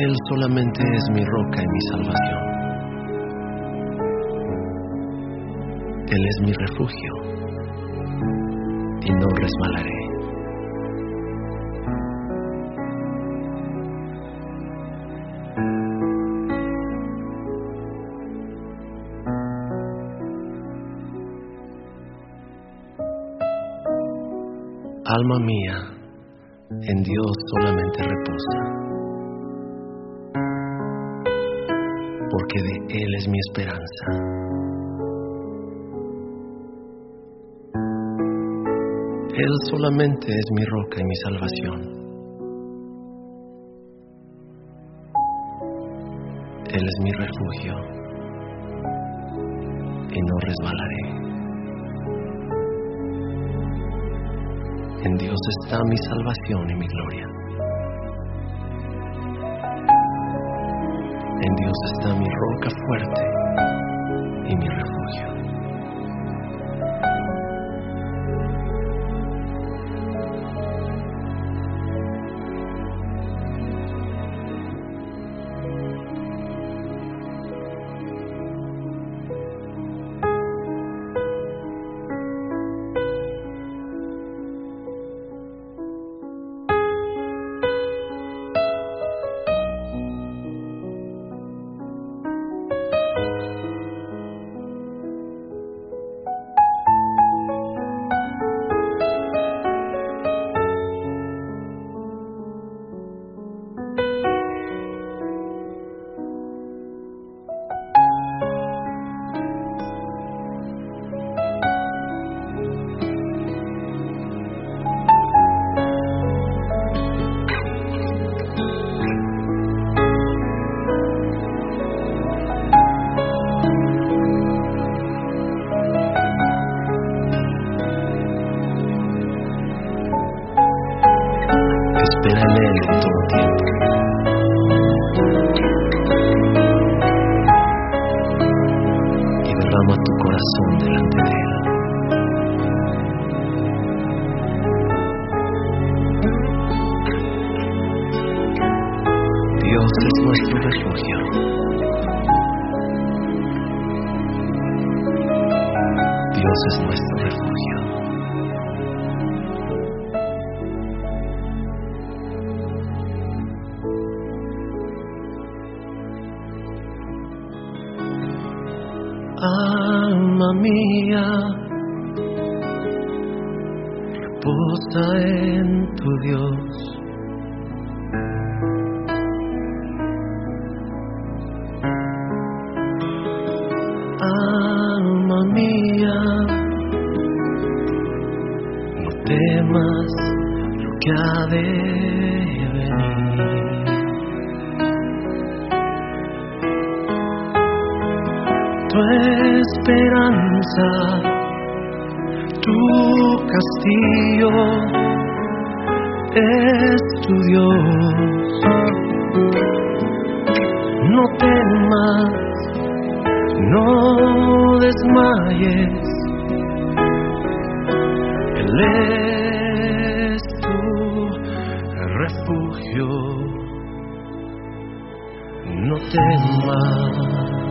Él solamente es mi roca y mi salvación. Él es mi refugio y no resbalaré. Alma mía, en Dios solamente reposa, Él es mi esperanza. Él solamente es mi roca y mi salvación. Él es mi refugio y no resbalaré. En Dios está mi salvación y mi gloria. En Dios está mi roca fuerte y mi refugio. No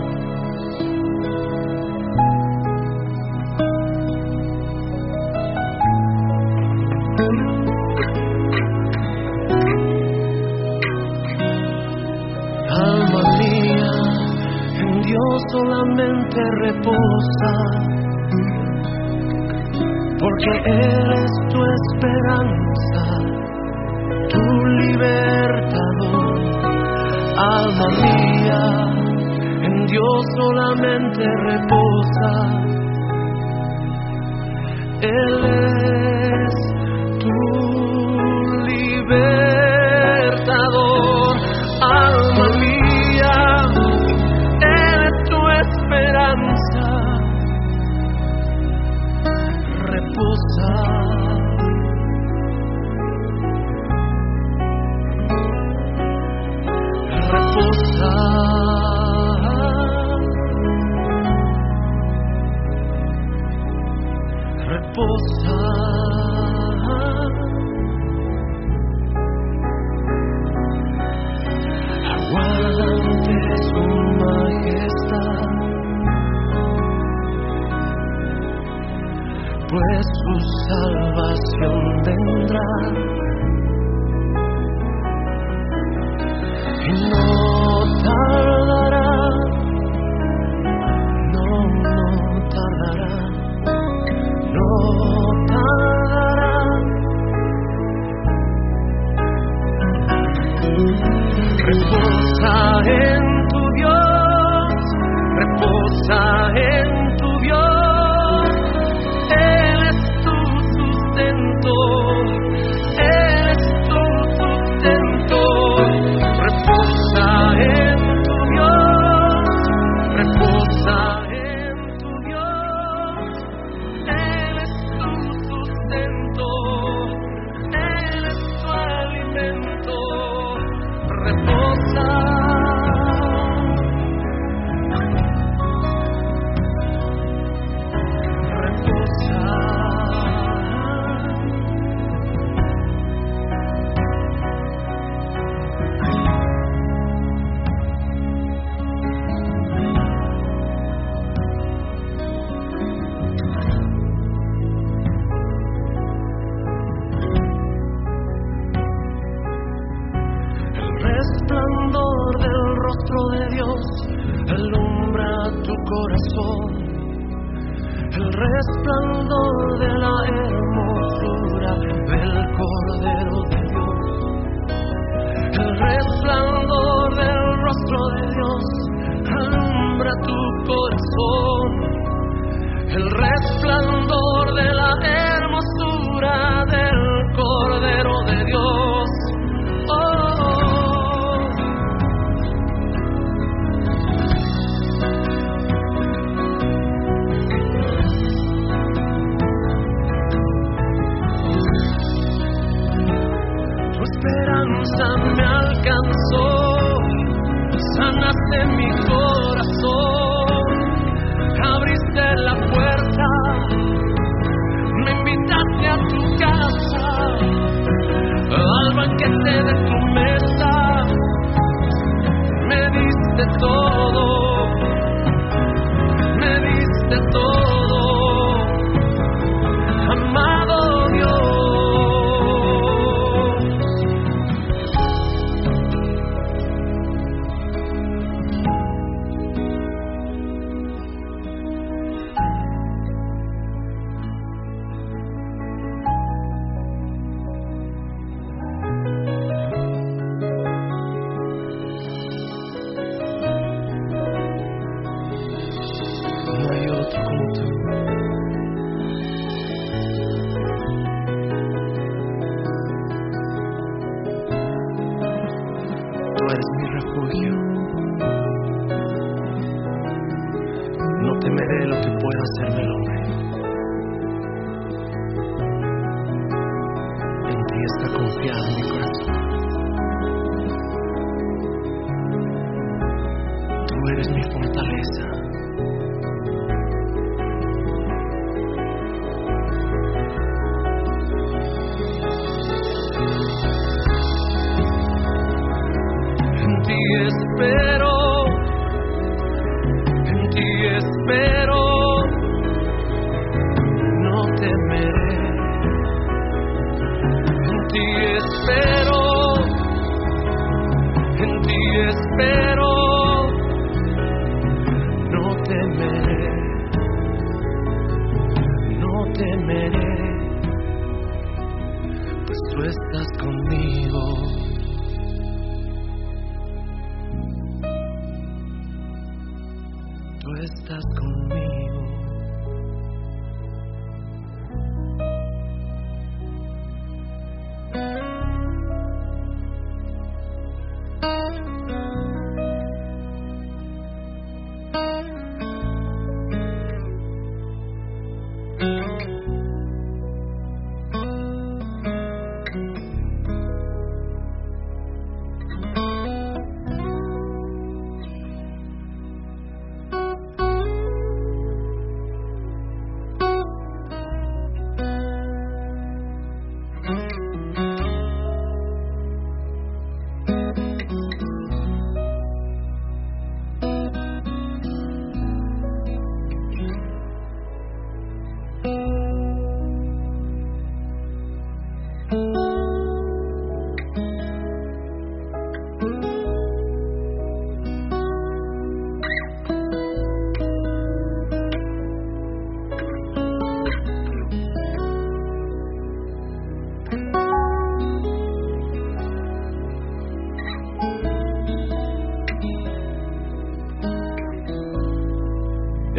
estás conmigo.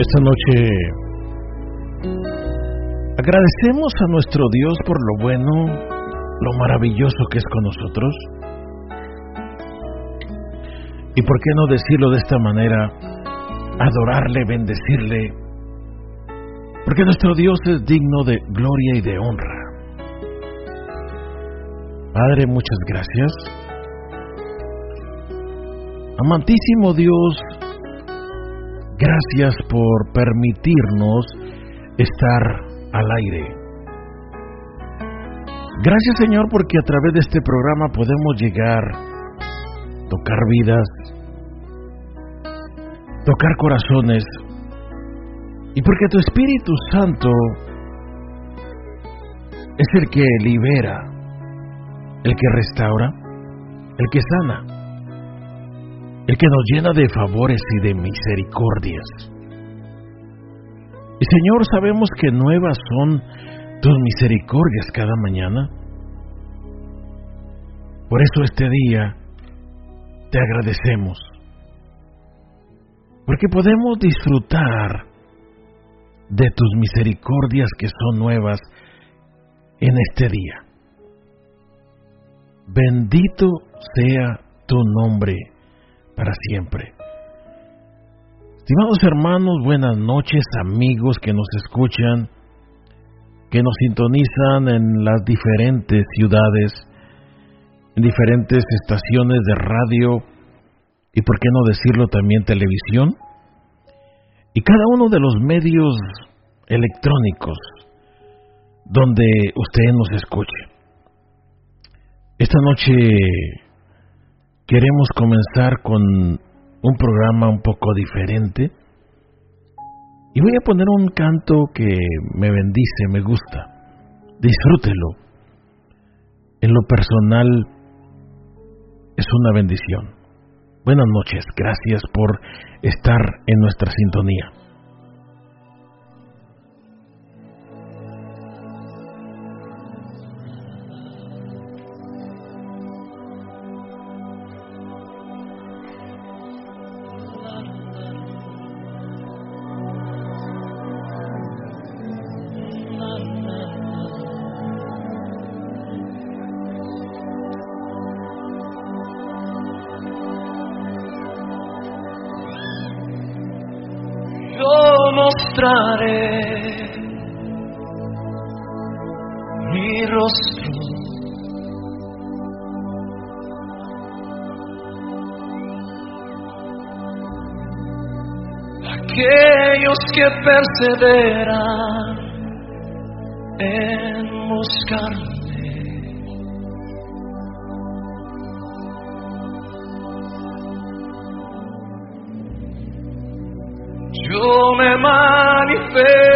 Esta noche agradecemos a nuestro Dios por lo bueno, lo maravilloso que es con nosotros. Y por qué no decirlo de esta manera, adorarle, bendecirle, porque nuestro Dios es digno de gloria y de honra. Padre, muchas gracias. Amantísimo Dios, gracias por permitirnos estar al aire. Gracias Señor porque a través de este programa podemos llegar, tocar vidas, tocar corazones, y porque tu Espíritu Santo es el que libera, el que restaura, el que sana, el que nos llena de favores y de misericordias. Y Señor, sabemos que nuevas son tus misericordias cada mañana. Por eso este día te agradecemos, porque podemos disfrutar de tus misericordias que son nuevas en este día. Bendito sea tu nombre para siempre. Estimados hermanos, buenas noches, amigos que nos escuchan, que nos sintonizan en las diferentes ciudades, en diferentes estaciones de radio y, por qué no decirlo, también televisión y cada uno de los medios electrónicos donde usted nos escuche. Esta noche queremos comenzar con un programa un poco diferente y voy a poner un canto que me bendice, me gusta. Disfrútelo. En lo personal es una bendición. Buenas noches, gracias por estar en nuestra sintonía. Mi rostro. Aquellos que perseveran en buscarme. mi fe.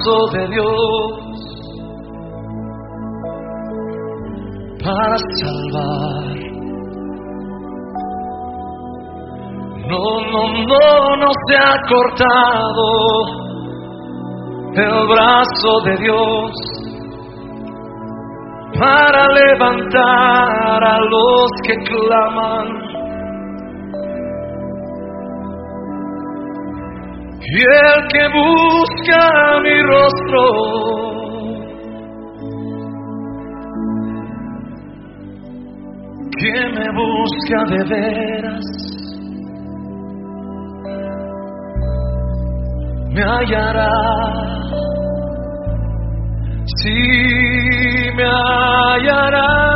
Brazo de Dios para salvar. No, no, no, no se ha cortado el brazo de Dios para levantar a los que claman. Y el que busca mi rostro, que me busca de veras, me hallará. Sí, me hallará.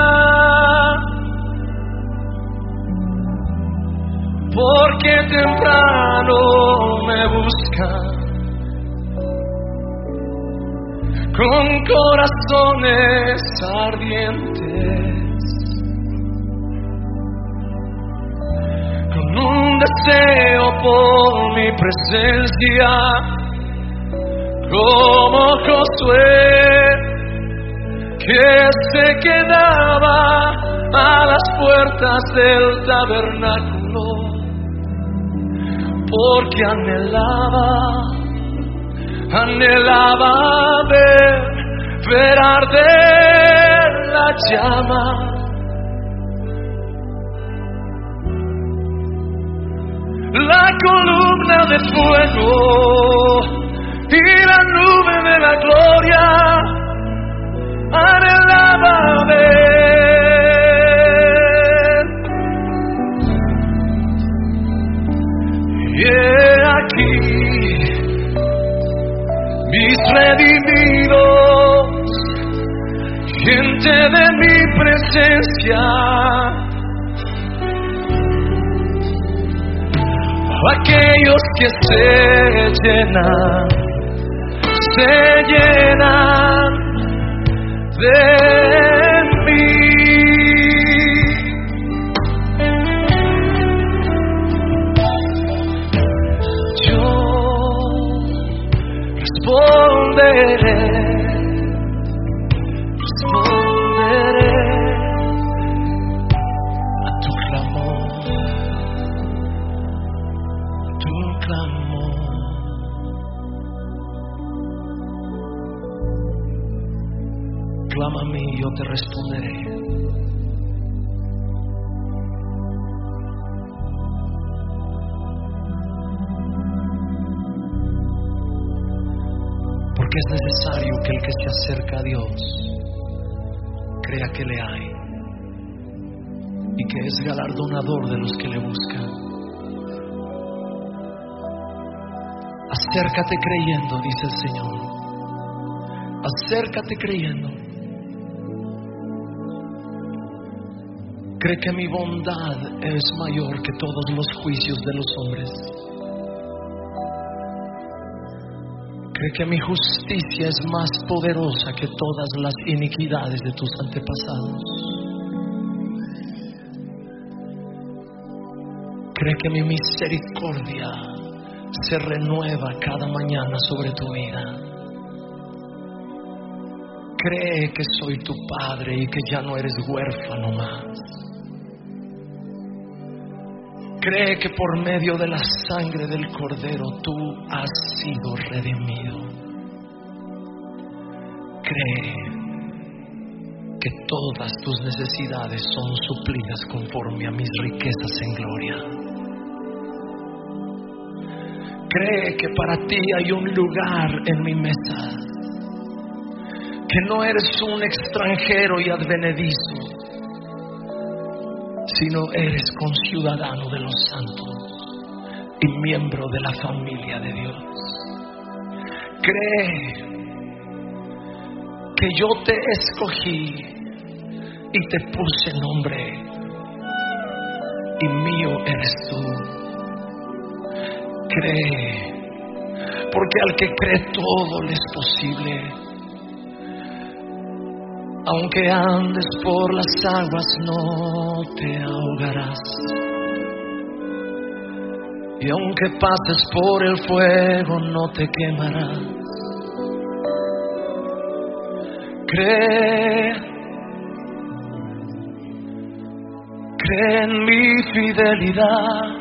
porque temprano me busca con corazones ardientes, con un deseo por mi presencia, como Josué, que se quedaba a las puertas del tabernáculo, porque anhelaba, anhelaba ver, ver arder la llama. La columna de fuego y la nube de la gloria anhelaba ver. De mi presencia. Aquellos que se llenan se llenan de mí. Yo responderé, Acércate creyendo, dice el Señor. Acércate creyendo. Cree que mi bondad es mayor que todos los juicios de los hombres. Cree que mi justicia es más poderosa que todas las iniquidades de tus antepasados. Cree que mi misericordia se renueva cada mañana sobre tu vida. Cree que soy tu padre y que ya no eres huérfano más. Cree que por medio de la sangre del cordero tú has sido redimido. Cree que todas tus necesidades son suplidas conforme a mis riquezas en gloria. Cree que para ti hay un lugar en mi mesa que no eres un extranjero y advenedizo, sino eres conciudadano de los santos y miembro de la familia de Dios. Cree que yo te escogí y te puse nombre y mío eres tú. Cree, porque al que cree todo le es posible. Aunque andes por las aguas no te ahogarás. Y aunque pases por el fuego no te quemarás. Cree, cree en mi fidelidad.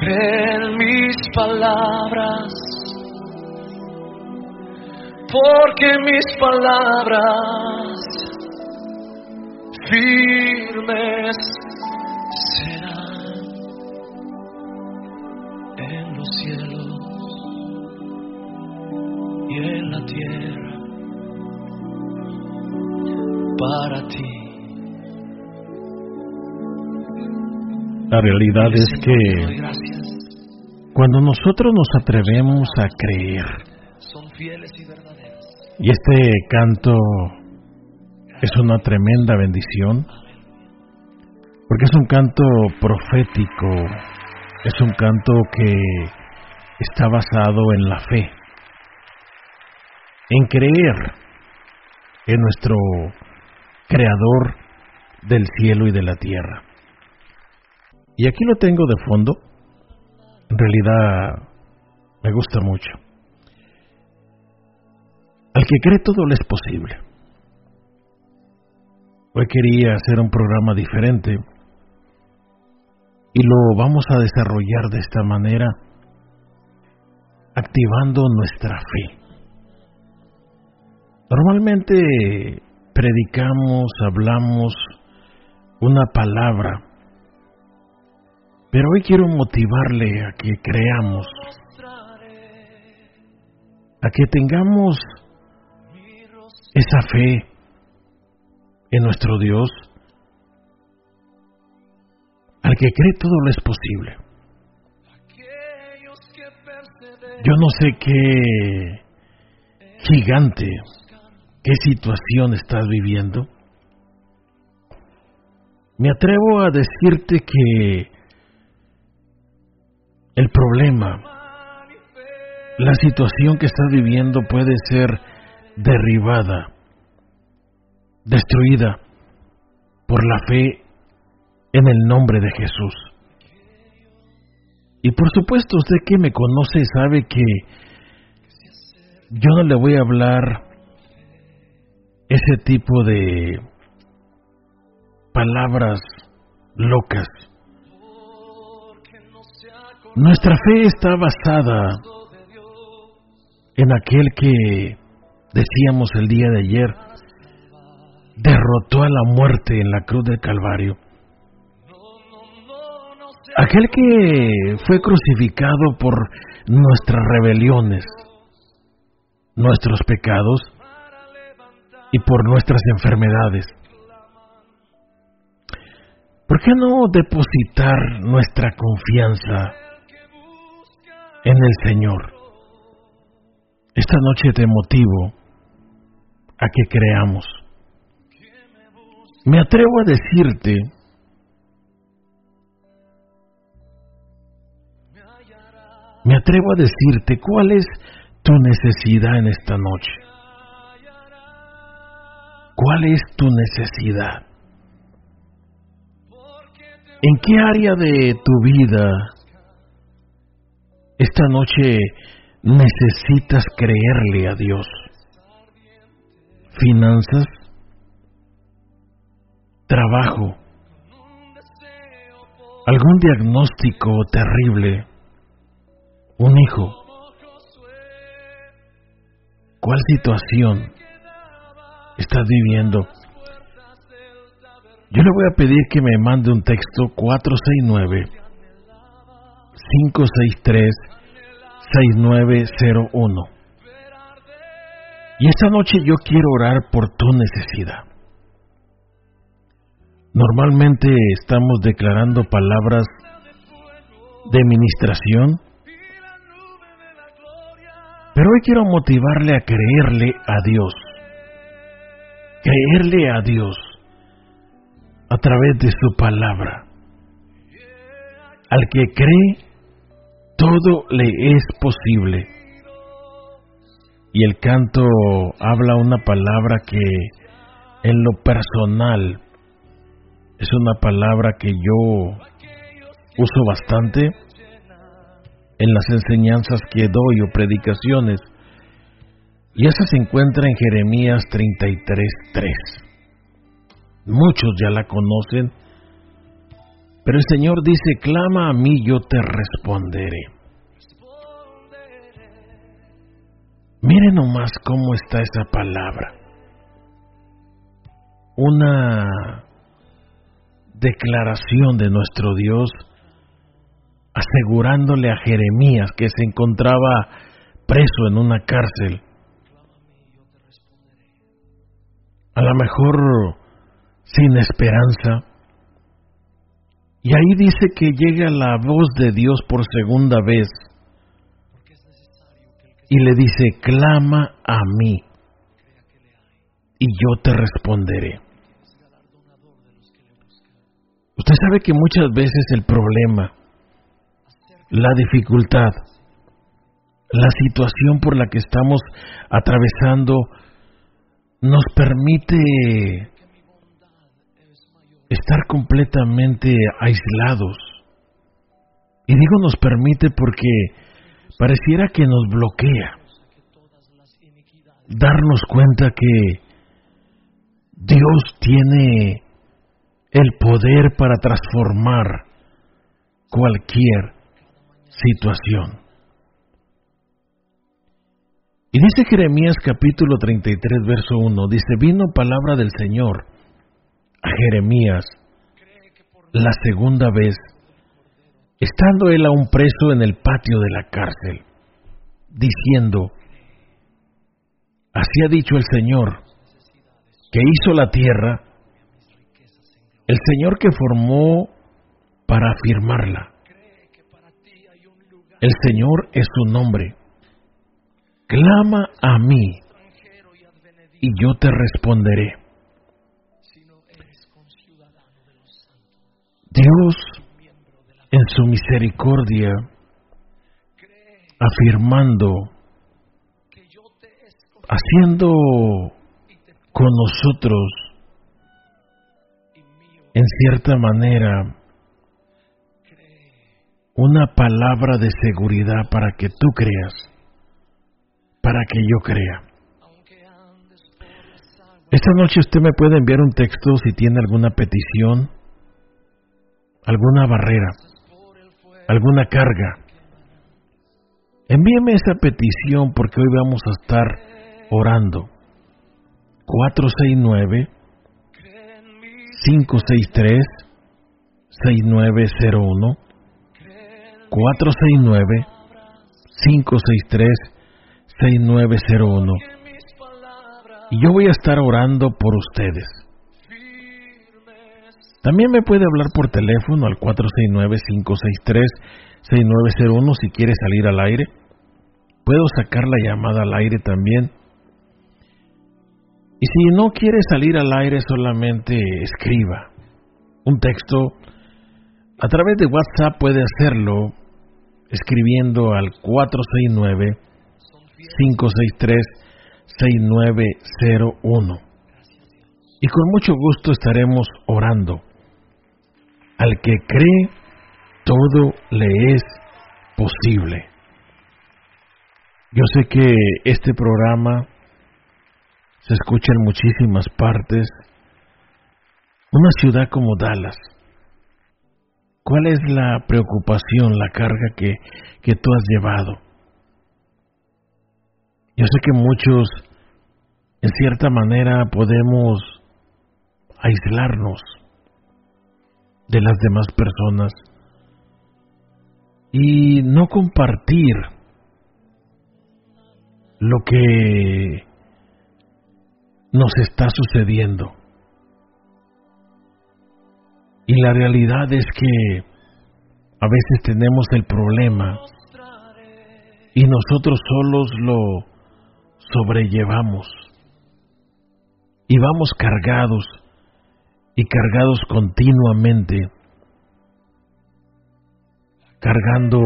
Cree en mis palabras porque mis palabras firmes La realidad es que cuando nosotros nos atrevemos a creer, y este canto es una tremenda bendición, porque es un canto profético, es un canto que está basado en la fe, en creer en nuestro Creador del cielo y de la tierra. Y aquí lo tengo de fondo. En realidad Me gusta mucho. Al que cree todo le es posible. Hoy quería hacer un programa diferente y lo vamos a desarrollar de esta manera, activando nuestra fe. Normalmente predicamos, hablamos una palabra, pero hoy quiero motivarle a que creamos, a que tengamos esa fe en nuestro Dios, al que cree todo lo es posible. Yo no sé qué gigante, qué situación estás viviendo. Me atrevo a decirte que el problema, la situación que estás viviendo puede ser derribada, destruida por la fe en el nombre de Jesús. Y por supuesto, usted que me conoce sabe que yo no le voy a hablar ese tipo de palabras locas. Nuestra fe está basada en aquel que, decíamos el día de ayer, derrotó a la muerte en la cruz del Calvario. Aquel que fue crucificado por nuestras rebeliones, nuestros pecados y por nuestras enfermedades. ¿Por qué no depositar nuestra confianza en el Señor? Esta noche te motivo a que creamos. Me atrevo a decirte me atrevo a decirte cuál es tu necesidad en esta noche. ¿Cuál es tu necesidad? ¿En qué área de tu vida esta noche necesitas creerle a Dios? ¿Finanzas? ¿Trabajo? ¿Algún diagnóstico terrible? ¿Un hijo? ¿Cuál situación estás viviendo? Yo le voy a pedir que me mande un texto 469 563 6901. Y esta noche yo quiero orar por tu necesidad. Normalmente estamos declarando palabras de ministración, pero hoy quiero motivarle a creerle a Dios. Creerle a Dios a través de su palabra. Al que cree, todo le es posible. Y el canto habla una palabra que en lo personal es una palabra que yo uso bastante en las enseñanzas que doy o predicaciones. Y esa se encuentra en Jeremías 33.3. Muchos ya la conocen, pero el Señor dice, clama a mí, yo te responderé. Mire nomás cómo está esa palabra. Una declaración de nuestro Dios asegurándole a Jeremías que se encontraba preso en una cárcel. A lo mejor sin esperanza. Y ahí dice que llega la voz de Dios por segunda vez y le dice, clama a mí y yo te responderé. Usted sabe que muchas veces el problema, la dificultad, la situación por la que estamos atravesando nos permite estar completamente aislados. Y digo nos permite porque pareciera que nos bloquea darnos cuenta que Dios tiene el poder para transformar cualquier situación. Y dice Jeremías capítulo 33, verso 1, dice, vino palabra del Señor a Jeremías la segunda vez, estando él aún preso en el patio de la cárcel, diciendo, así ha dicho el Señor, que hizo la tierra, el Señor que formó para afirmarla. El Señor es su nombre. Clama a mí y yo te responderé. Dios, en su misericordia, afirmando, haciendo con nosotros, en cierta manera, una palabra de seguridad para que tú creas, para que yo crea. Esta noche usted me puede enviar un texto si tiene alguna petición, alguna barrera, alguna carga. Envíeme esa petición porque hoy vamos a estar orando. 469 563 6901 469 563 6901 y yo voy a estar orando por ustedes. También me puede hablar por teléfono al 469-563-6901 si quiere salir al aire. Puedo sacar la llamada al aire también y si no quiere salir al aire, solamente escriba un texto. A través de WhatsApp puede hacerlo escribiendo al 469-563-6901. Y con mucho gusto estaremos orando. Al que cree, todo le es posible. Yo sé que este programa se escucha en muchísimas partes. Una ciudad como Dallas. ¿Cuál es la preocupación, la carga que, que tú has llevado? Yo sé que muchos, en cierta manera, podemos aislarnos de las demás personas y no compartir lo que nos está sucediendo. Y la realidad es que a veces tenemos el problema y nosotros solos lo sobrellevamos y vamos cargados y cargados continuamente, cargando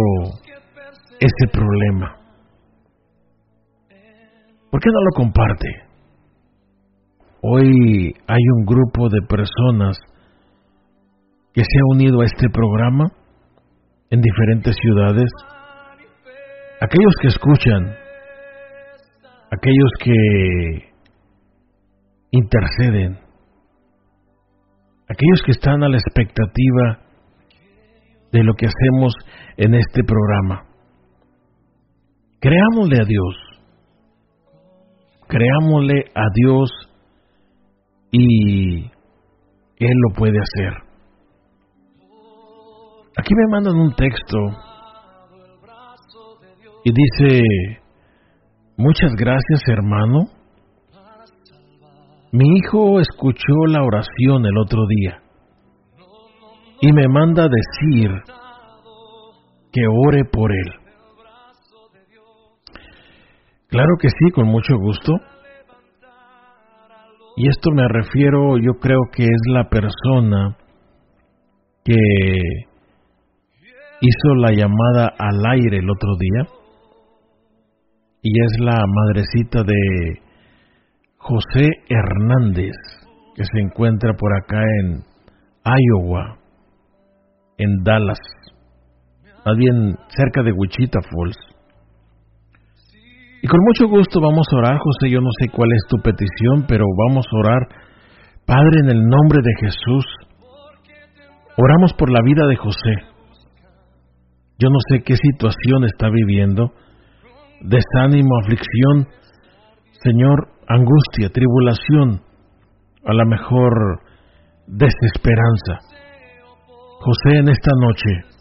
ese problema. ¿Por qué no lo comparte? Hoy hay un grupo de personas que se ha unido a este programa en diferentes ciudades. Aquellos que escuchan, aquellos que interceden, aquellos que están a la expectativa de lo que hacemos en este programa. Creámosle a Dios, creámosle a Dios y Él lo puede hacer. Aquí me mandan un texto y dice, muchas gracias hermano. Mi hijo escuchó la oración el otro día y me manda decir que ore por él. Claro que sí, con mucho gusto. Y esto me refiero, yo creo que es la persona que hizo la llamada al aire el otro día. Y es la madrecita de José Hernández, que se encuentra por acá en Iowa, en Dallas, más bien cerca de Wichita Falls. Y con mucho gusto vamos a orar, José, yo no sé cuál es tu petición, pero vamos a orar. Padre, en el nombre de Jesús, oramos por la vida de José. Yo no sé qué situación está viviendo, desánimo, aflicción, Señor, angustia, tribulación, a la mejor desesperanza. José, en esta noche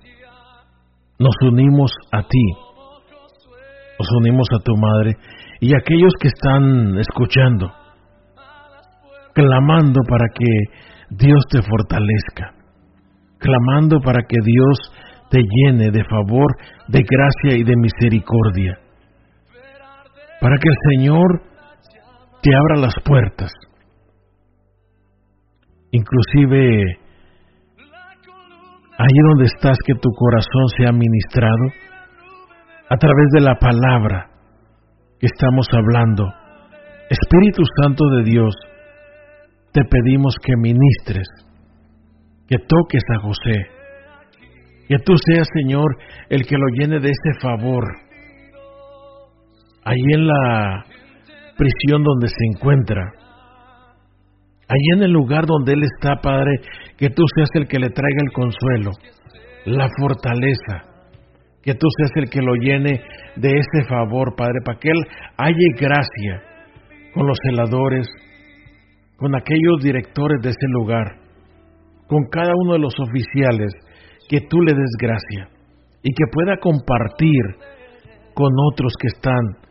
nos unimos a ti, nos unimos a tu madre y a aquellos que están escuchando, clamando para que Dios te fortalezca, clamando para que Dios te llene de favor, de gracia y de misericordia, para que el Señor te abra las puertas, inclusive ahí donde estás, que tu corazón sea ministrado a través de la palabra que estamos hablando. Espíritu Santo de Dios, te pedimos que ministres, que toques a José, que tú seas, Señor, el que lo llene de ese favor. Ahí en la prisión donde se encuentra, Allí en el lugar donde Él está, Padre, que tú seas el que le traiga el consuelo, la fortaleza, que tú seas el que lo llene de ese favor, Padre, para que Él haya gracia con los celadores, con aquellos directores de ese lugar, con cada uno de los oficiales, que tú le des gracia y que pueda compartir con otros que están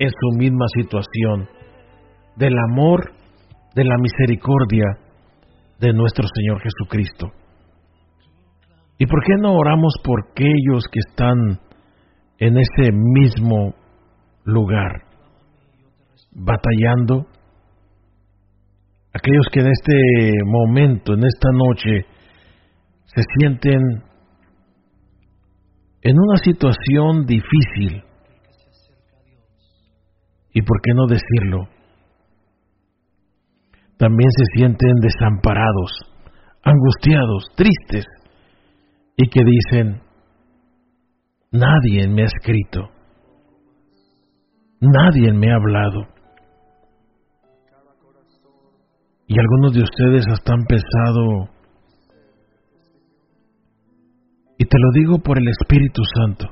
en su misma situación del amor de la misericordia de nuestro Señor Jesucristo. ¿Y por qué no oramos por aquellos que están en ese mismo lugar, batallando? Aquellos que en este momento, en esta noche, se sienten en una situación difícil. ¿Y por qué no decirlo? también se sienten desamparados, angustiados, tristes, y que dicen, nadie me ha escrito, nadie me ha hablado. Y algunos de ustedes hasta han pensado, y te lo digo por el Espíritu Santo,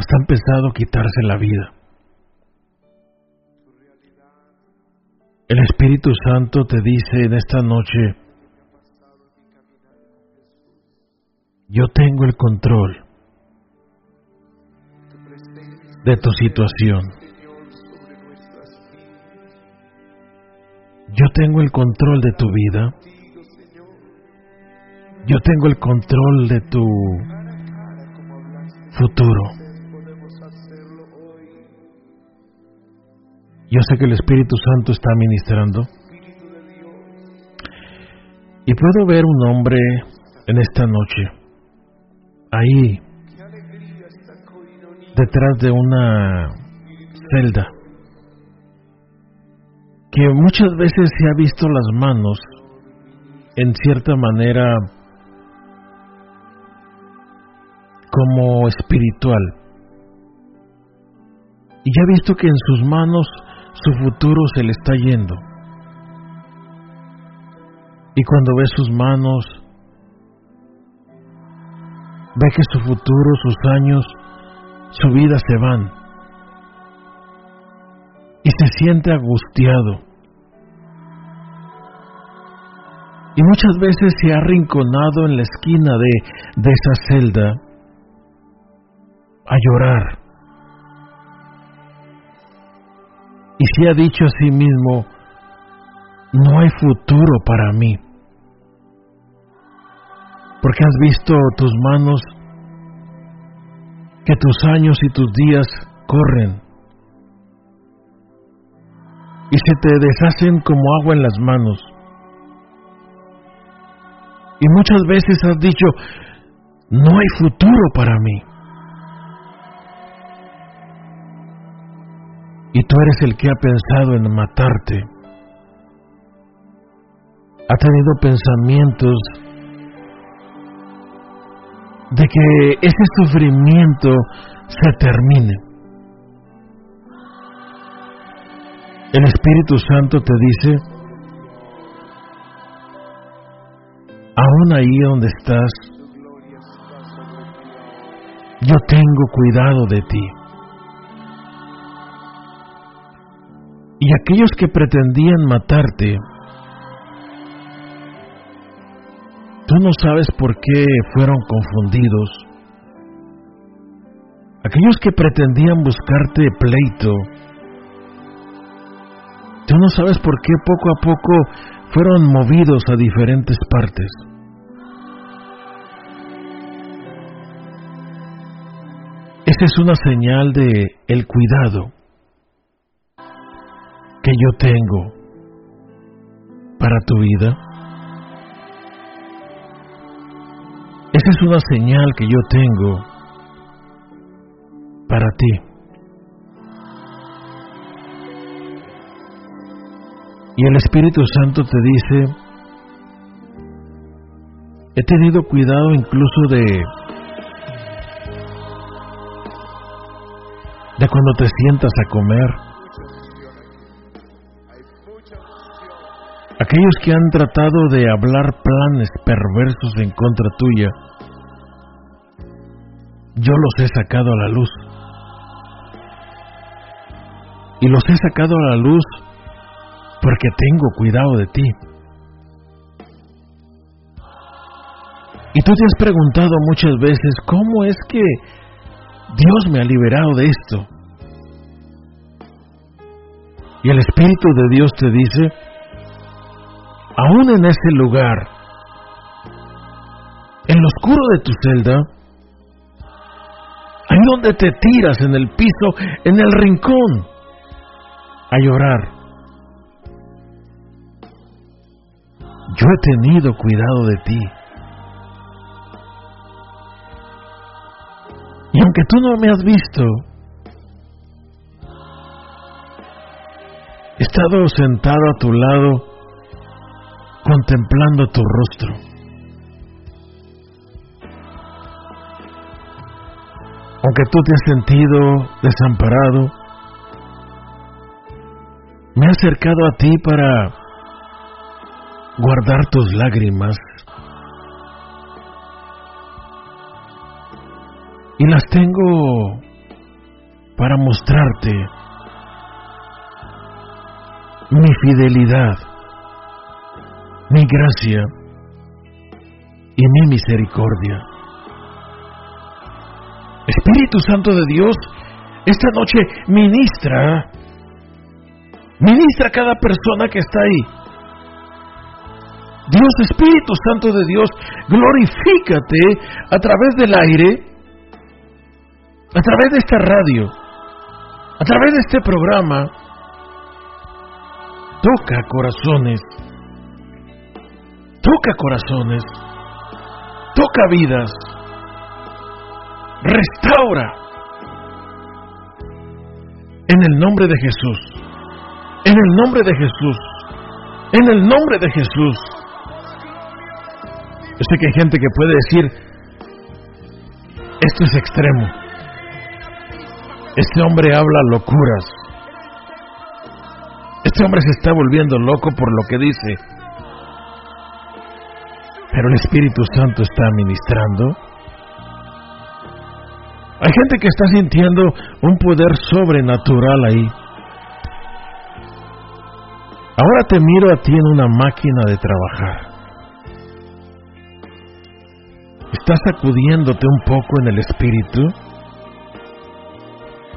hasta han pensado quitarse la vida. El Espíritu Santo te dice en esta noche, yo tengo el control de tu situación. Yo tengo el control de tu vida. Yo tengo el control de tu futuro. Yo sé que el Espíritu Santo está ministrando. Y puedo ver un hombre en esta noche, ahí, detrás de una celda, que muchas veces se ha visto las manos en cierta manera como espiritual. Y ya ha visto que en sus manos su futuro se le está yendo. Y cuando ve sus manos, ve que su futuro, sus años, su vida se van. Y se siente angustiado. Y muchas veces se ha arrinconado en la esquina de, de esa celda a llorar y se ha dicho a sí mismo, no hay futuro para mí, porque has visto tus manos, que tus años y tus días corren y se te deshacen como agua en las manos. Y muchas veces has dicho, no hay futuro para mí. y tú eres el que ha pensado en matarte. Ha tenido pensamientos de que ese sufrimiento se termine. El Espíritu Santo te dice, aún ahí donde estás, yo tengo cuidado de ti. Y aquellos que pretendían matarte, tú no sabes por qué fueron confundidos. Aquellos que pretendían buscarte pleito, tú no sabes por qué poco a poco fueron movidos a diferentes partes. Esa es una señal de el cuidado que yo tengo para tu vida. Esa es una señal que yo tengo para ti. Y el Espíritu Santo te dice, he tenido cuidado incluso de de cuando te sientas a comer. Aquellos que han tratado de hablar planes perversos en contra tuya, yo los he sacado a la luz. Y los he sacado a la luz porque tengo cuidado de ti. Y tú te has preguntado muchas veces, ¿cómo es que Dios me ha liberado de esto? Y el Espíritu de Dios te dice, aún en ese lugar, en lo oscuro de tu celda, ahí donde te tiras en el piso, en el rincón, a llorar, yo he tenido cuidado de ti. Y aunque tú no me has visto, he estado sentado a tu lado contemplando tu rostro. Aunque tú te has sentido desamparado, me he acercado a ti para guardar tus lágrimas y las tengo para mostrarte mi fidelidad, mi gracia y mi misericordia. Espíritu Santo de Dios, esta noche ministra, ministra a cada persona que está ahí. Dios Espíritu Santo de Dios, glorifícate a través del aire, a través de esta radio, a través de este programa. Toca corazones, toca corazones, toca vidas, restaura. En el nombre de Jesús, en el nombre de Jesús, en el nombre de Jesús. Yo sé que hay gente que puede decir, esto es extremo. Este hombre habla locuras. Este hombre se está volviendo loco por lo que dice. Pero el Espíritu Santo está ministrando. Hay gente que está sintiendo un poder sobrenatural ahí. Ahora te miro a ti en una máquina de trabajar. Estás sacudiéndote un poco en el espíritu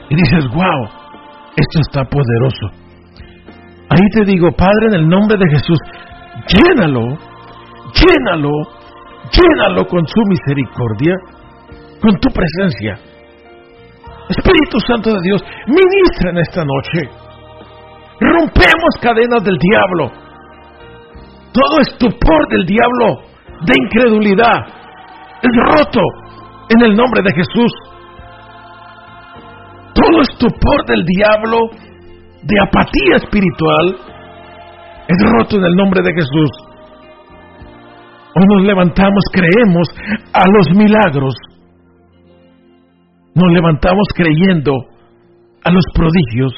y dices, wow, esto está poderoso. Ahí te digo, Padre, en el nombre de Jesús, llénalo, llénalo, llénalo con su misericordia, con tu presencia. Espíritu Santo de Dios, ministra en esta noche. Rompemos cadenas del diablo. Todo estupor del diablo de incredulidad es roto en el nombre de Jesús. Todo estupor del diablo de apatía espiritual es roto en el nombre de Jesús. Hoy nos levantamos, creemos a los milagros. Nos levantamos creyendo a los prodigios.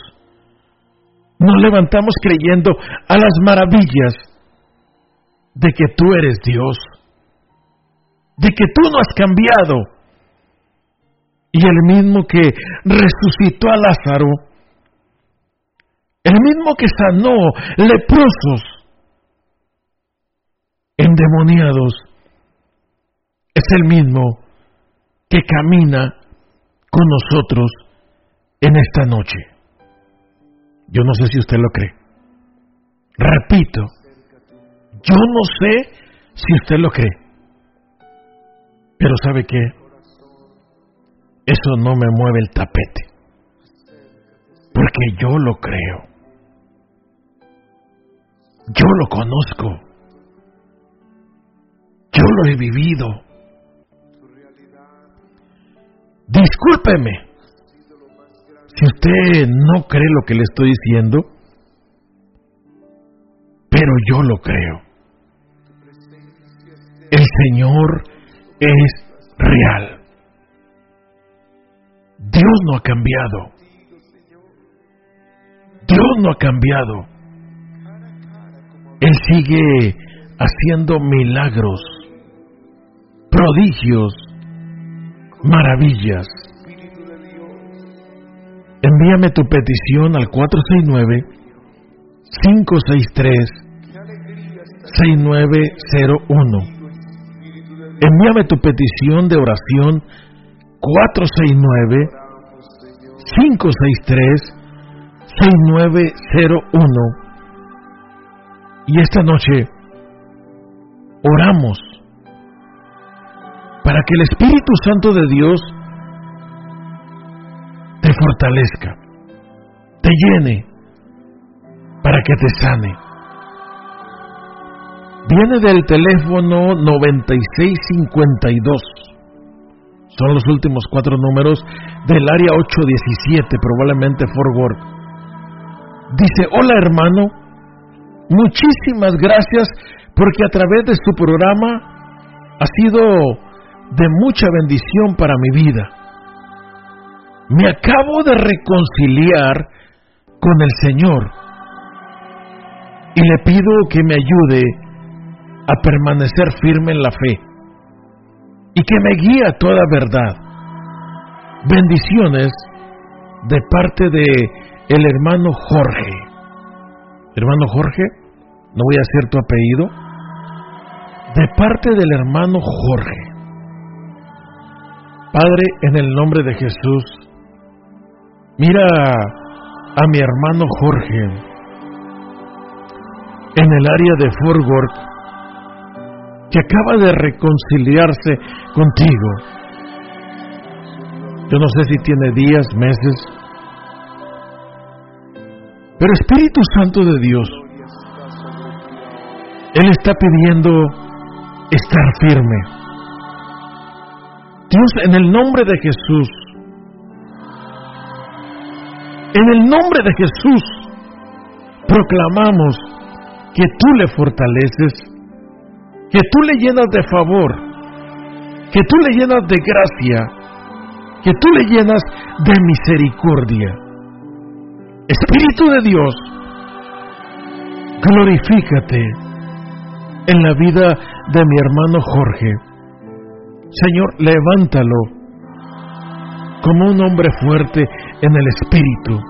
Nos levantamos creyendo a las maravillas de que tú eres Dios, de que tú no has cambiado. Y el mismo que resucitó a Lázaro, el mismo que sanó leprosos, endemoniados, es el mismo que camina con nosotros en esta noche. Yo no sé si usted lo cree. Repito, yo no sé si usted lo cree. Pero ¿sabe qué? Eso no me mueve el tapete. Porque yo lo creo. Yo lo conozco. Yo lo he vivido. Discúlpeme si usted no cree lo que le estoy diciendo, pero yo lo creo. El Señor es real. Dios no ha cambiado. Dios no ha cambiado. Él sigue haciendo milagros, prodigios, maravillas. Envíame tu petición al 469-563-6901. Envíame tu petición de oración 469-563-6901. Y esta noche oramos para que el Espíritu Santo de Dios te fortalezca, te llene, para que te sane. Viene del teléfono 9652. Son los últimos cuatro números del área 817, probablemente Fort. Dice, hola hermano, muchísimas gracias porque a través de su programa ha sido de mucha bendición para mi vida. Me acabo de reconciliar con el Señor y le pido que me ayude a permanecer firme en la fe y que me guíe a toda verdad. Bendiciones de parte de el hermano Jorge. Hermano Jorge, no voy a decir tu apellido. De parte del hermano Jorge. Padre, en el nombre de Jesús, mira a mi hermano Jorge en el área de Fort que acaba de reconciliarse contigo. Yo no sé si tiene días, meses, pero Espíritu Santo de Dios, Él está pidiendo estar firme. En el nombre de Jesús, en el nombre de Jesús, proclamamos que tú le fortaleces que tú le llenas de favor, que tú le llenas de gracia, que tú le llenas de misericordia. Espíritu de Dios, glorifícate en la vida de mi hermano Jorge. Señor, levántalo como un hombre fuerte en el Espíritu.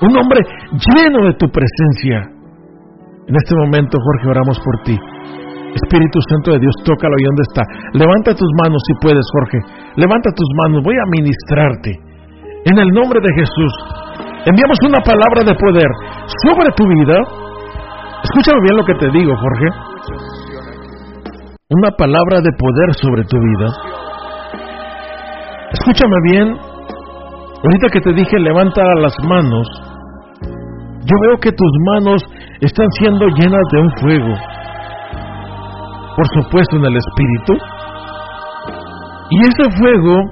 Un hombre lleno de tu presencia en este momento, Jorge, oramos por ti. Espíritu Santo de Dios, tócalo ahí donde está. Levanta tus manos si puedes, Jorge. Levanta tus manos, voy a ministrarte. En el nombre de Jesús, enviamos una palabra de poder sobre tu vida. Escúchame bien lo que te digo, Jorge. Una palabra de poder sobre tu vida. Escúchame bien. Ahorita que te dije, levanta las manos. Yo veo que tus manos están siendo llenas de un fuego, por supuesto en el Espíritu, y ese fuego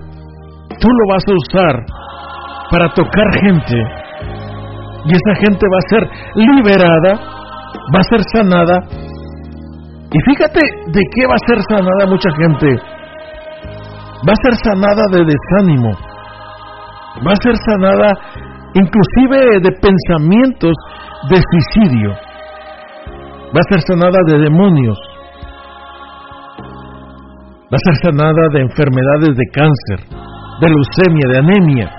tú lo vas a usar para tocar gente, y esa gente va a ser liberada, va a ser sanada, y fíjate de qué va a ser sanada mucha gente, va a ser sanada de desánimo, va a ser sanada inclusive de pensamientos de suicidio. Va a ser sanada de demonios. Va a ser sanada de enfermedades de cáncer, de leucemia, de anemia.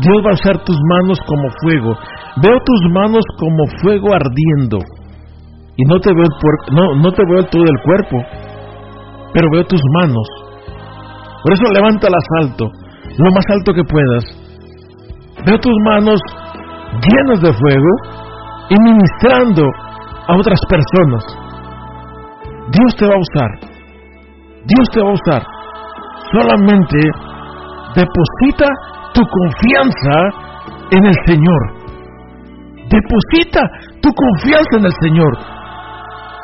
Dios va a usar tus manos como fuego. Veo tus manos como fuego ardiendo. Y no te veo, no, no te veo todo el cuerpo, pero veo tus manos. Por eso levántalas alto, lo más alto que puedas. Veo tus manos llenas de fuego y ministrando a otras personas. Dios te va a usar. Dios te va a usar. Solamente deposita tu confianza en el Señor. Deposita tu confianza en el Señor.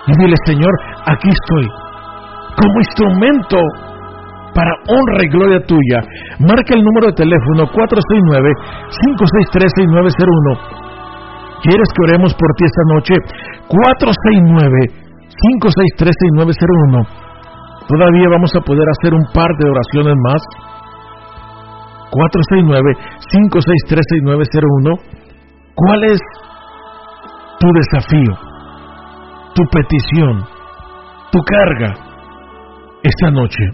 Y dile, Señor, aquí estoy, como instrumento para honra y gloria tuya. Marca el número de teléfono 469-563-6901. ¿Quieres que oremos por ti esta noche? 469-563-6901. Todavía vamos a poder hacer un par de oraciones más. 469-563-6901. ¿Cuál es tu desafío? Tu petición, tu carga esta noche.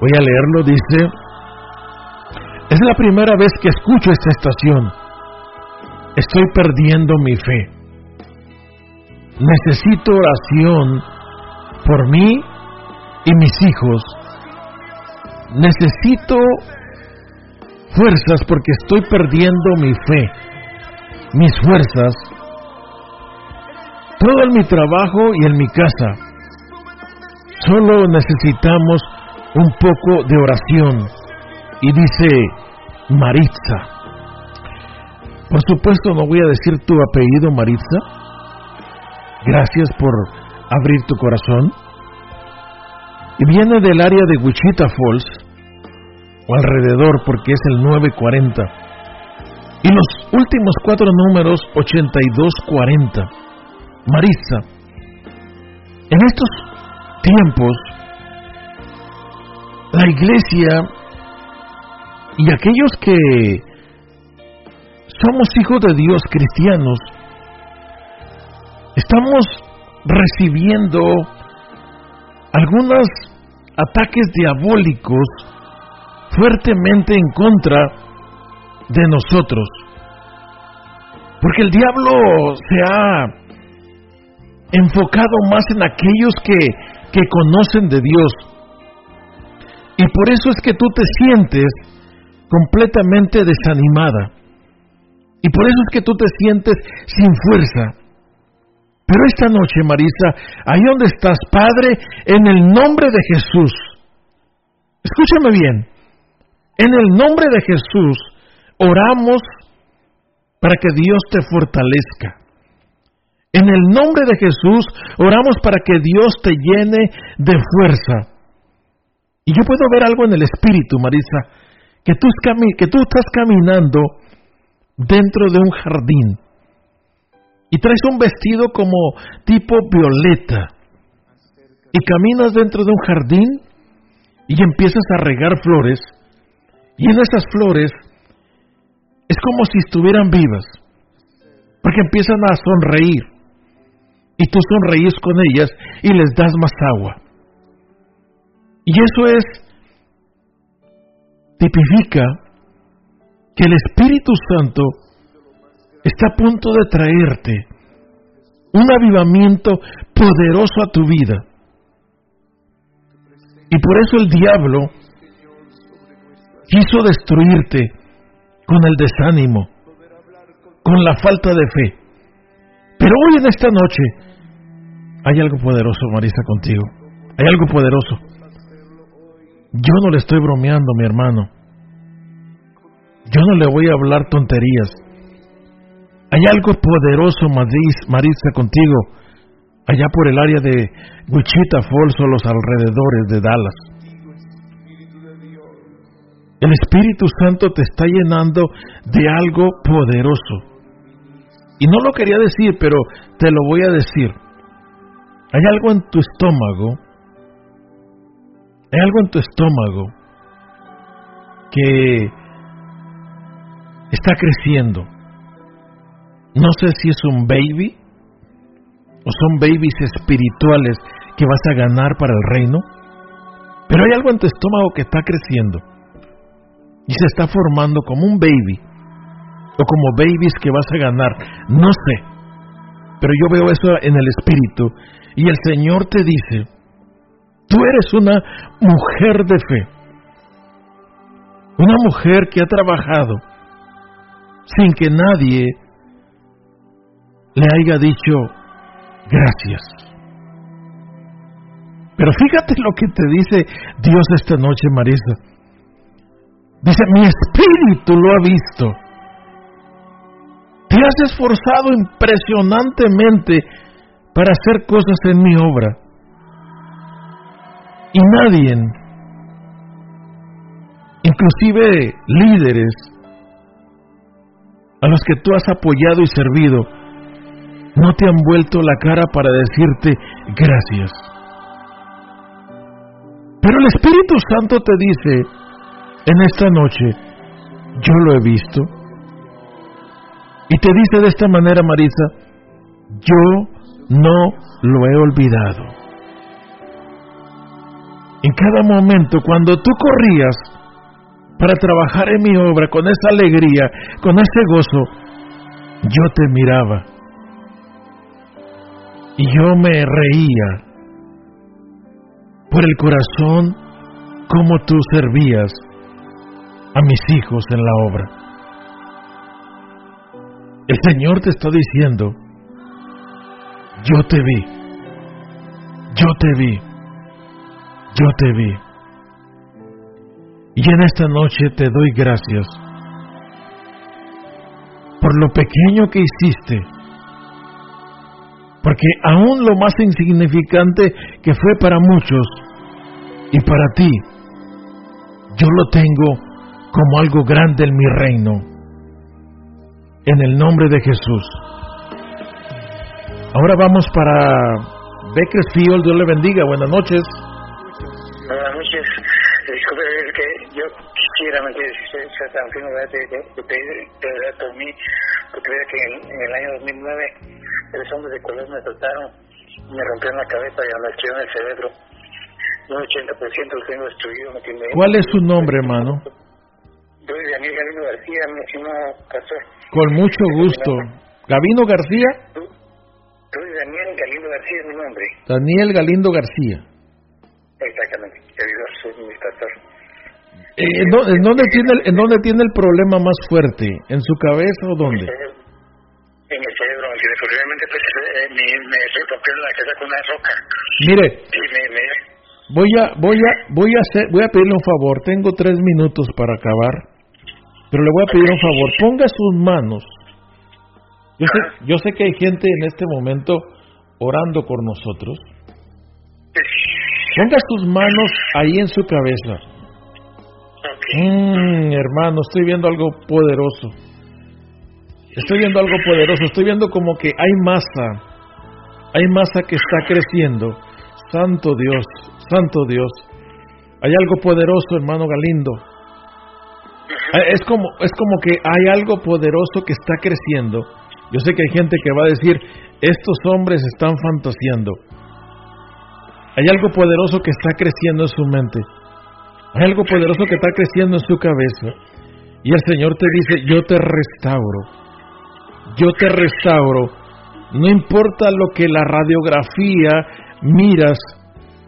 Voy a leerlo, dice, es la primera vez que escucho esta estación. Estoy perdiendo mi fe. Necesito oración por mí y mis hijos. Necesito fuerzas porque estoy perdiendo mi fe, mis fuerzas todo en mi trabajo y en mi casa. Solo necesitamos un poco de oración. Y dice Maritza. Por supuesto no voy a decir tu apellido Maritza. Gracias por abrir tu corazón. Y viene del área de Wichita Falls, o alrededor porque es el 940. Y los últimos cuatro números 8240. Marisa, en estos tiempos, la iglesia y aquellos que somos hijos de Dios cristianos, estamos recibiendo algunos ataques diabólicos fuertemente en contra de nosotros. Porque el diablo se ha enfocado más en aquellos que, que conocen de Dios. Y por eso es que tú te sientes completamente desanimada. Y por eso es que tú te sientes sin fuerza. Pero esta noche, Marisa, ahí donde estás, Padre, en el nombre de Jesús, escúchame bien, en el nombre de Jesús oramos para que Dios te fortalezca. En el nombre de Jesús oramos para que Dios te llene de fuerza. Y yo puedo ver algo en el Espíritu, Marisa, que tú, estás caminando dentro de un jardín y traes un vestido como tipo violeta y caminas dentro de un jardín y empiezas a regar flores y en esas flores es como si estuvieran vivas porque empiezan a sonreír y tú sonreís con ellas y les das más agua. Y eso es, tipifica que el Espíritu Santo está a punto de traerte un avivamiento poderoso a tu vida. Y por eso el diablo quiso destruirte con el desánimo, con la falta de fe. Pero hoy en esta noche hay algo poderoso, Marisa, contigo. Hay algo poderoso. Yo no le estoy bromeando, mi hermano. Yo no le voy a hablar tonterías. Hay algo poderoso, Marisa, contigo, allá por el área de Wichita Falls o los alrededores de Dallas. El Espíritu Santo te está llenando de algo poderoso. Y no lo quería decir, pero te lo voy a decir. Hay algo en tu estómago, hay algo en tu estómago que está creciendo. No sé si es un baby o son babies espirituales que vas a ganar para el reino, pero hay algo en tu estómago que está creciendo y se está formando como un baby o como babies que vas a ganar, no sé, pero yo veo eso en el espíritu y el Señor te dice, tú eres una mujer de fe, una mujer que ha trabajado sin que nadie le haya dicho gracias. Pero fíjate lo que te dice Dios esta noche, Marisa. Dice, mi espíritu lo ha visto. Te has esforzado impresionantemente para hacer cosas en mi obra. Y nadie, inclusive líderes, a los que tú has apoyado y servido, no te han vuelto la cara para decirte gracias. Pero el Espíritu Santo te dice en esta noche, yo lo he visto. Y te dice de esta manera, Marisa, yo no lo he olvidado. En cada momento, cuando tú corrías para trabajar en mi obra con esa alegría, con ese gozo, yo te miraba y yo me reía por el corazón como tú servías a mis hijos en la obra. El Señor te está diciendo, yo te vi, yo te vi, yo te vi. Y en esta noche te doy gracias por lo pequeño que hiciste, porque aún lo más insignificante que fue para muchos y para ti, yo lo tengo como algo grande en mi reino, en el nombre de Jesús. Ahora vamos para Bakersfield, Dios le bendiga, buenas noches. Buenas noches, disculpe, es que yo quisiera, me ser tan fino de pedir por mí, porque vea que en, el año 2009 tres hombres de color me trataron, me rompieron la cabeza y me destruyeron el cerebro. Un 80% lo tengo destruido. ¿me tiene ¿Cuál es su nombre, hermano? Soy Daniel Galindo García, mi estimado pastor. Con mucho gusto. ¿Gabino García? Soy Daniel Galindo García, es mi nombre. Daniel Galindo García. Exactamente, querido, soy mi pastor. Eh, ¿en, dónde, ¿En dónde tiene el, en dónde tiene el problema más fuerte? ¿En su cabeza o dónde? En el cerebro. Posiblemente pues, eh, me, me rompieron la cabeza con una roca. Mire, Y me, me, voy a, voy a, voy a hacer, voy a pedirle un favor. Tengo tres minutos para acabar, pero le voy a pedir un favor. Ponga sus manos. Yo sé, yo sé que hay gente en este momento orando por nosotros. Ponga sus manos ahí en su cabeza. Mm, hermano, estoy viendo algo poderoso. Estoy viendo algo poderoso. Estoy viendo como que hay masa. Hay masa que está creciendo. Santo Dios, Santo Dios. Hay algo poderoso, hermano Galindo. Eh, Es como, es como que hay algo poderoso que está creciendo. Yo sé que hay gente que va a decir, estos hombres están fantaseando. Hay algo poderoso que está creciendo en su mente. Hay algo poderoso que está creciendo en su cabeza. Y el Señor te dice, yo te restauro. Yo te restauro. No importa lo que la radiografía miras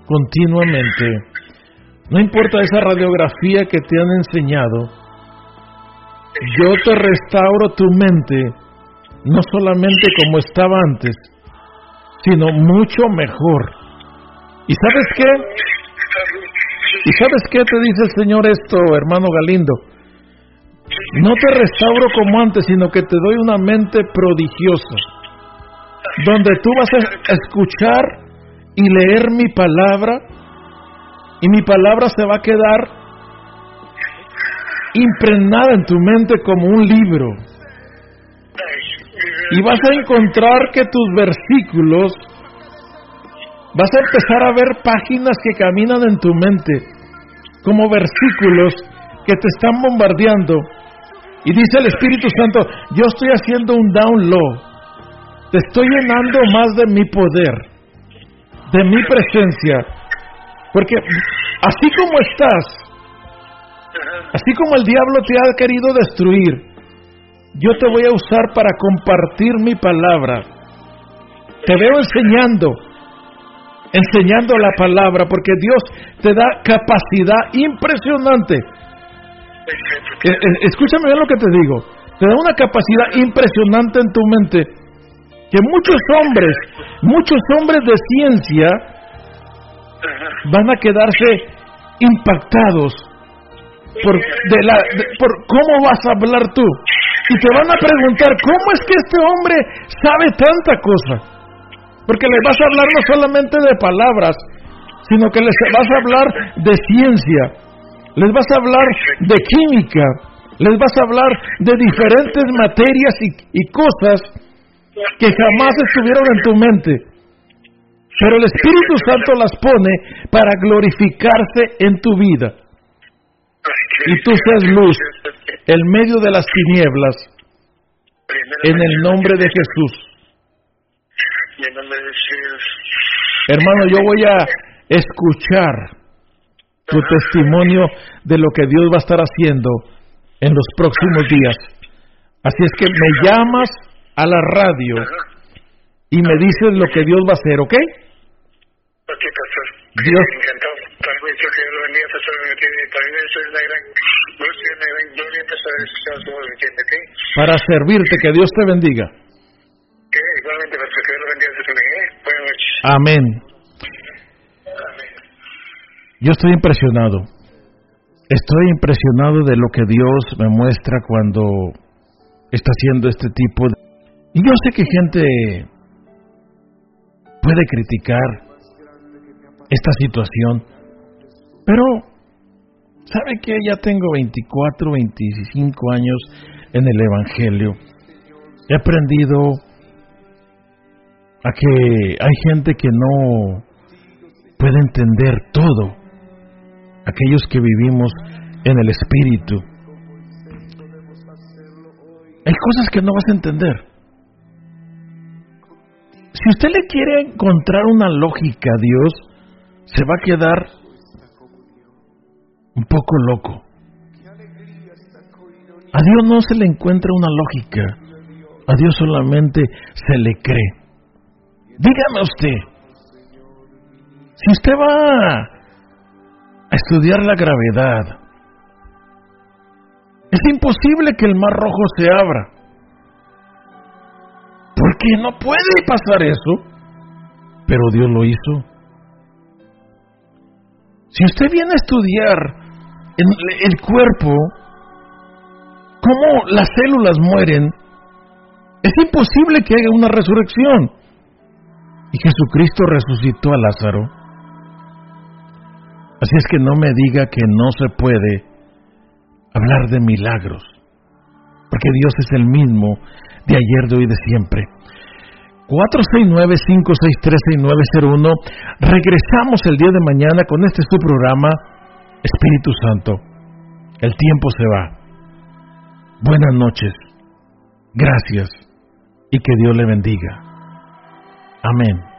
continuamente. No importa esa radiografía que te han enseñado. Yo te restauro tu mente, no solamente como estaba antes, sino mucho mejor. ¿Y sabes qué? ¿Y sabes qué te dice el Señor esto, hermano Galindo? No te restauro como antes, sino que te doy una mente prodigiosa, donde tú vas a escuchar y leer mi palabra, y mi palabra se va a quedar impregnada en tu mente como un libro. Y vas a encontrar que tus versículos, vas a empezar a ver páginas que caminan en tu mente, como versículos que te están bombardeando Y dice el Espíritu Santo, yo estoy haciendo un download. Te estoy llenando más de mi poder, de mi presencia. Porque así como estás, así como el diablo te ha querido destruir, yo te voy a usar para compartir mi palabra. Te veo enseñando, enseñando la palabra, porque Dios te da capacidad impresionante eh, eh, escúchame bien lo que te digo. Te da una capacidad impresionante en tu mente que muchos hombres, muchos hombres de ciencia van a quedarse impactados por, de la, por cómo vas a hablar tú. Y te van a preguntar, ¿cómo es que este hombre sabe tanta cosa? Porque le vas a hablar no solamente de palabras, sino que les vas a hablar de ciencia, les vas a hablar de química, les vas a hablar de diferentes materias y, cosas que jamás estuvieron en tu mente. Pero el Espíritu Santo las pone para glorificarse en tu vida. Y tú seas luz en medio de las tinieblas, en el nombre de Jesús. Hermano, yo voy a escuchar tu testimonio de lo que Dios va a estar haciendo en los próximos días. Así es que me llamas a la radio y me dices lo que Dios va a hacer, ¿ok? Dios. Encantado. También yo que lo bendiga, pastor. También eso es una gran una gran gloria, pastor. Eso me entiende, ¿ok? Para servirte, que Dios te bendiga. Ok, igualmente, pastor. Que Dios lo bendiga, pastor. ¿eh? Buenas noches. Amén. Yo estoy impresionado. Estoy impresionado de lo que Dios me muestra cuando está haciendo este tipo de... Y yo sé que gente puede criticar esta situación, pero ¿sabe que ya tengo 24, 25 años en el Evangelio? He aprendido a que hay gente que no puede entender todo aquellos que vivimos en el Espíritu. Hay cosas que no vas a entender. Si usted le quiere encontrar una lógica a Dios, se va a quedar un poco loco. A Dios no se le encuentra una lógica, a Dios solamente se le cree. Dígame usted, si usted va estudiar la gravedad. Es imposible que el mar rojo se abra. Porque no puede pasar eso. Pero Dios lo hizo. Si usted viene a estudiar en el cuerpo, cómo las células mueren, es imposible que haya una resurrección. Y Jesucristo resucitó a Lázaro Así es que no me diga que no se puede hablar de milagros, porque Dios es el mismo de ayer, de hoy, de siempre. 469-563-6901. Regresamos el día de mañana con este su programa, Espíritu Santo. El tiempo se va. Buenas noches. Gracias y que Dios le bendiga. Amén.